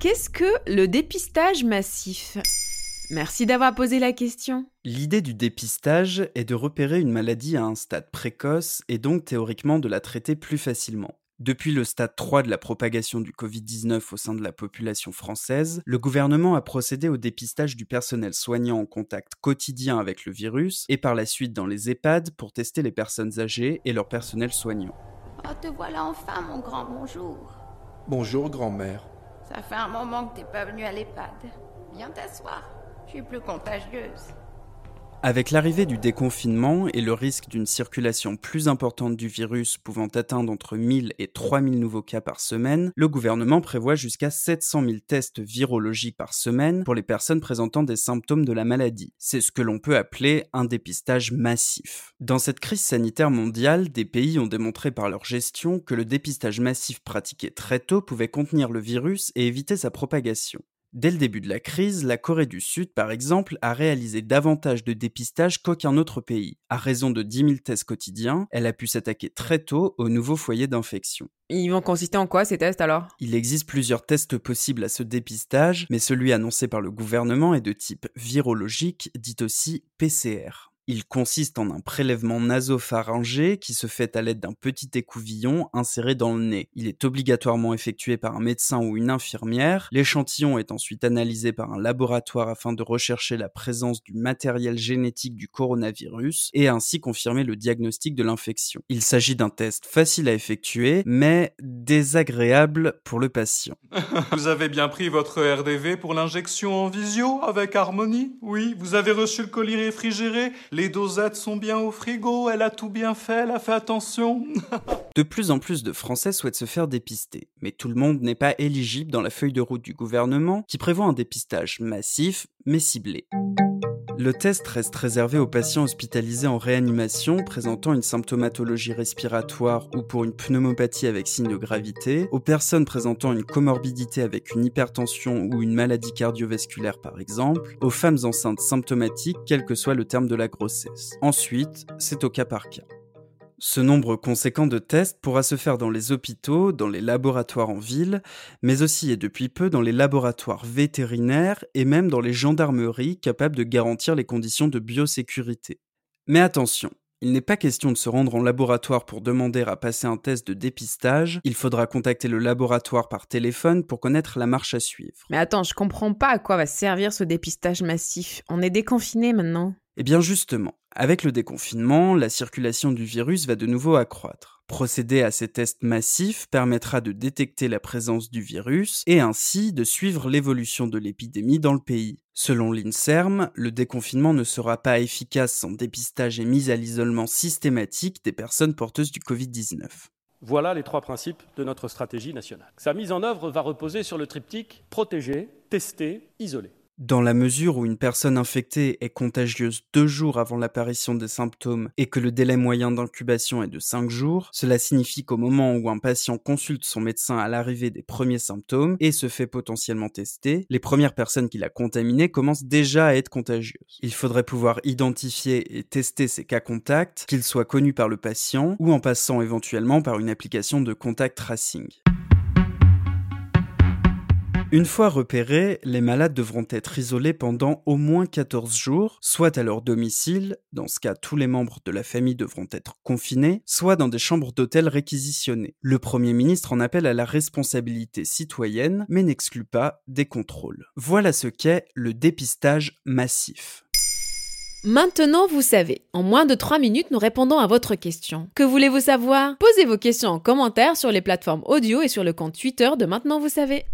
Qu'est-ce que le dépistage massif? Merci d'avoir posé la question. L'idée du dépistage est de repérer une maladie à un stade précoce et donc théoriquement de la traiter plus facilement. Depuis le stade 3 de la propagation du Covid-19 au sein de la population française, le gouvernement a procédé au dépistage du personnel soignant en contact quotidien avec le virus et par la suite dans les EHPAD pour tester les personnes âgées et leur personnel soignant. Oh, te voilà enfin, mon grand bonjour. Bonjour, grand-mère. Ça fait un moment que t'es pas venu à l'EHPAD. Viens t'asseoir. Je suis plus contagieuse. Avec l'arrivée du déconfinement et le risque d'une circulation plus importante du virus pouvant atteindre entre 1000 et 3000 nouveaux cas par semaine, le gouvernement prévoit jusqu'à 700 000 tests virologiques par semaine pour les personnes présentant des symptômes de la maladie. C'est ce que l'on peut appeler un dépistage massif. Dans cette crise sanitaire mondiale, des pays ont démontré par leur gestion que le dépistage massif pratiqué très tôt pouvait contenir le virus et éviter sa propagation. Dès le début de la crise, la Corée du Sud, par exemple, a réalisé davantage de dépistage qu'aucun autre pays. À raison de 10 000 tests quotidiens, elle a pu s'attaquer très tôt aux nouveaux foyers d'infection. Ils vont consister en quoi ces tests alors? Il existe plusieurs tests possibles à ce dépistage, mais celui annoncé par le gouvernement est de type virologique, dit aussi PCR. Il consiste en un prélèvement nasopharyngé qui se fait à l'aide d'un petit écouvillon inséré dans le nez. Il est obligatoirement effectué par un médecin ou une infirmière. L'échantillon est ensuite analysé par un laboratoire afin de rechercher la présence du matériel génétique du coronavirus et ainsi confirmer le diagnostic de l'infection. Il s'agit d'un test facile à effectuer mais désagréable pour le patient. Vous avez bien pris votre RDV pour l'injection en visio avec Harmonie? Oui, vous avez reçu le colis réfrigéré les dosettes sont bien au frigo, elle a tout bien fait, elle a fait attention. de plus en plus de Français souhaitent se faire dépister, mais tout le monde n'est pas éligible dans la feuille de route du gouvernement qui prévoit un dépistage massif mais ciblé. Le test reste réservé aux patients hospitalisés en réanimation présentant une symptomatologie respiratoire ou pour une pneumopathie avec signe de gravité, aux personnes présentant une comorbidité avec une hypertension ou une maladie cardiovasculaire par exemple, aux femmes enceintes symptomatiques quel que soit le terme de la grossesse. Ensuite, c'est au cas par cas. Ce nombre conséquent de tests pourra se faire dans les hôpitaux, dans les laboratoires en ville, mais aussi et depuis peu dans les laboratoires vétérinaires et même dans les gendarmeries capables de garantir les conditions de biosécurité. Mais attention, il n'est pas question de se rendre en laboratoire pour demander à passer un test de dépistage, il faudra contacter le laboratoire par téléphone pour connaître la marche à suivre. Mais attends, je comprends pas à quoi va servir ce dépistage massif. On est déconfiné maintenant. Eh bien justement, avec le déconfinement, la circulation du virus va de nouveau accroître. Procéder à ces tests massifs permettra de détecter la présence du virus et ainsi de suivre l'évolution de l'épidémie dans le pays. Selon l'INSERM, le déconfinement ne sera pas efficace sans dépistage et mise à l'isolement systématique des personnes porteuses du Covid-19. Voilà les trois principes de notre stratégie nationale. Sa mise en œuvre va reposer sur le triptyque protéger, tester, isoler. Dans la mesure où une personne infectée est contagieuse deux jours avant l'apparition des symptômes et que le délai moyen d'incubation est de cinq jours, cela signifie qu'au moment où un patient consulte son médecin à l'arrivée des premiers symptômes et se fait potentiellement tester, les premières personnes qu'il a contaminées commencent déjà à être contagieuses. Il faudrait pouvoir identifier et tester ces cas contacts, qu'ils soient connus par le patient ou en passant éventuellement par une application de contact tracing. Une fois repérés, les malades devront être isolés pendant au moins 14 jours, soit à leur domicile, dans ce cas tous les membres de la famille devront être confinés, soit dans des chambres d'hôtel réquisitionnées. Le Premier ministre en appelle à la responsabilité citoyenne, mais n'exclut pas des contrôles. Voilà ce qu'est le dépistage massif. Maintenant, vous savez. En moins de 3 minutes, nous répondons à votre question. Que voulez-vous savoir? Posez vos questions en commentaire sur les plateformes audio et sur le compte Twitter de Maintenant, vous savez.